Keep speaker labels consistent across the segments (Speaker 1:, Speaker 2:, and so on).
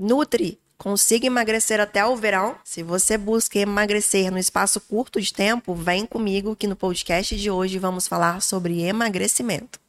Speaker 1: Nutri, consiga emagrecer até o verão. Se você busca emagrecer no espaço curto de tempo, vem comigo que no podcast de hoje vamos falar sobre emagrecimento.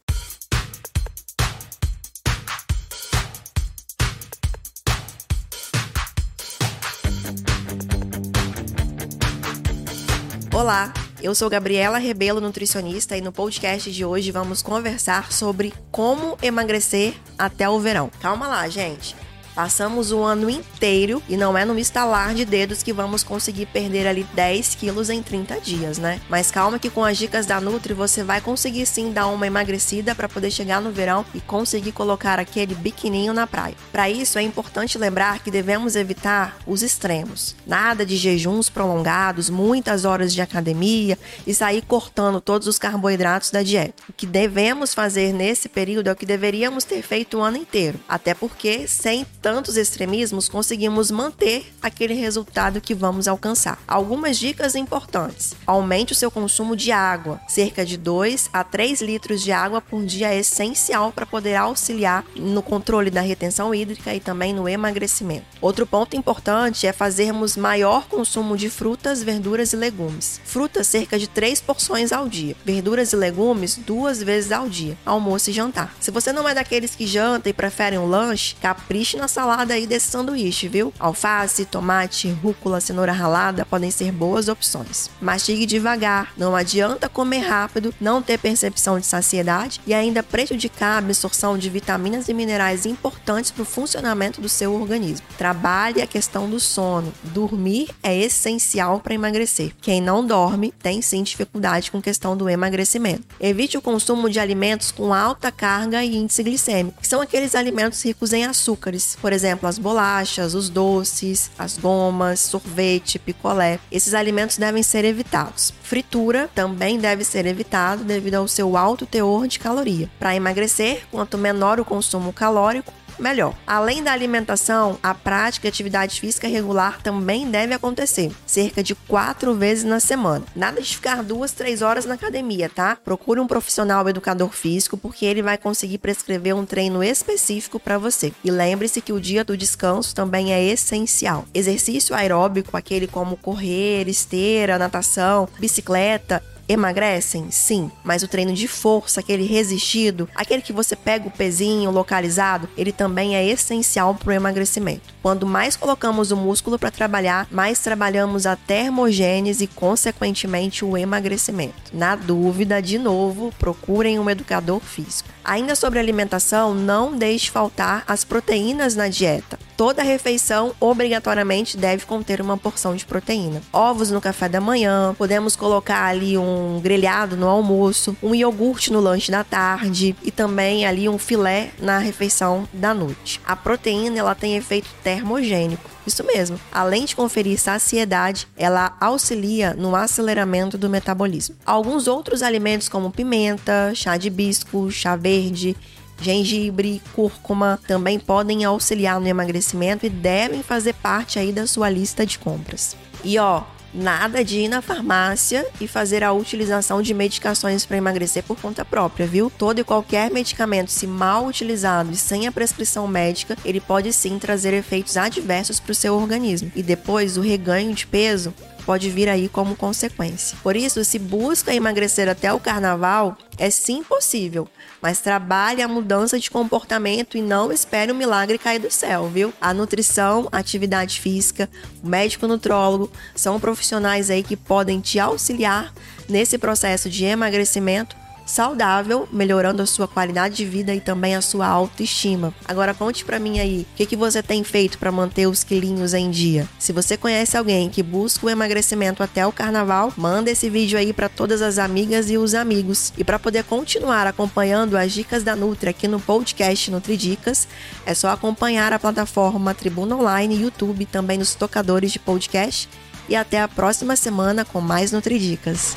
Speaker 1: Olá, eu sou Gabriela Rebelo, nutricionista, e no podcast de hoje vamos conversar sobre como emagrecer até o verão. Calma lá, gente. Passamos o ano inteiro e não é no estalar de dedos que vamos conseguir perder ali 10 quilos em 30 dias, né? Mas calma que com as dicas da Nutri você vai conseguir sim dar uma emagrecida para poder chegar no verão e conseguir colocar aquele biquininho na praia. Para isso é importante lembrar que devemos evitar os extremos. Nada de jejuns prolongados, muitas horas de academia e sair cortando todos os carboidratos da dieta. O que devemos fazer nesse período é o que deveríamos ter feito o ano inteiro, até porque sem tantos extremismos, conseguimos manter aquele resultado que vamos alcançar. Algumas dicas importantes: aumente o seu consumo de água. Cerca de 2 a 3 litros de água por dia é essencial para poder auxiliar no controle da retenção hídrica e também no emagrecimento. Outro ponto importante é fazermos maior consumo de frutas, verduras e legumes. Frutas, cerca de 3 porções ao dia. Verduras e legumes, duas vezes ao dia, almoço e jantar. Se você não é daqueles que jantam e preferem um lanche, capriche na salada aí desse sanduíche, viu? Alface, tomate, rúcula, cenoura ralada podem ser boas opções. Mastigue devagar, não adianta comer rápido, não ter percepção de saciedade e ainda prejudicar a absorção de vitaminas e minerais importantes para o funcionamento do seu organismo. Trabalhe a questão do sono. Dormir é essencial para emagrecer. Quem não dorme tem sim dificuldade com questão do emagrecimento. Evite o consumo de alimentos com alta carga e índice glicêmico, que são aqueles alimentos ricos em açúcares. Por exemplo, as bolachas, os doces, as gomas, sorvete, picolé. Esses alimentos devem ser evitados. Fritura também deve ser evitado devido ao seu alto teor de caloria. Para emagrecer, quanto menor o consumo calórico, melhor. Além da alimentação, a prática de atividade física regular também deve acontecer, cerca de quatro vezes na semana. Nada de ficar duas, três horas na academia, tá? Procure um profissional educador físico, porque ele vai conseguir prescrever um treino específico para você. E lembre-se que o dia do descanso também é essencial. Exercício aeróbico, aquele como correr, esteira, natação, bicicleta, emagrecem? Sim, mas o treino de força, aquele resistido, aquele que você pega o pezinho localizado, ele também é essencial para o emagrecimento. Quando mais colocamos o músculo para trabalhar, mais trabalhamos a termogênese e, consequentemente, o emagrecimento. Na dúvida, de novo, procurem um educador físico. Ainda sobre alimentação, não deixe faltar as proteínas na dieta. Toda refeição obrigatoriamente deve conter uma porção de proteína. Ovos no café da manhã, podemos colocar ali um grelhado no almoço, um iogurte no lanche da tarde e também ali um filé na refeição da noite. A proteína ela tem efeito termogênico. Isso mesmo. Além de conferir saciedade, ela auxilia no aceleramento do metabolismo. Alguns outros alimentos como pimenta, chá de hibisco, chá verde, gengibre, cúrcuma também podem auxiliar no emagrecimento e devem fazer parte aí da sua lista de compras. E ó, Nada de ir na farmácia e fazer a utilização de medicações para emagrecer por conta própria, viu? Todo e qualquer medicamento, se mal utilizado e sem a prescrição médica, ele pode sim trazer efeitos adversos para o seu organismo. E depois, o reganho de peso pode vir aí como consequência. Por isso, se busca emagrecer até o carnaval, é sim possível, mas trabalhe a mudança de comportamento e não espere um milagre cair do céu, viu? A nutrição, a atividade física, o médico nutrólogo são profissionais aí que podem te auxiliar nesse processo de emagrecimento saudável, melhorando a sua qualidade de vida e também a sua autoestima. Agora conte para mim aí, o que, que você tem feito para manter os quilinhos em dia? Se você conhece alguém que busca o emagrecimento até o carnaval, manda esse vídeo aí para todas as amigas e os amigos. E para poder continuar acompanhando as dicas da Nutri aqui no podcast Nutridicas, é só acompanhar a plataforma Tribuna Online, YouTube, também nos tocadores de podcast. E até a próxima semana com mais Nutridicas.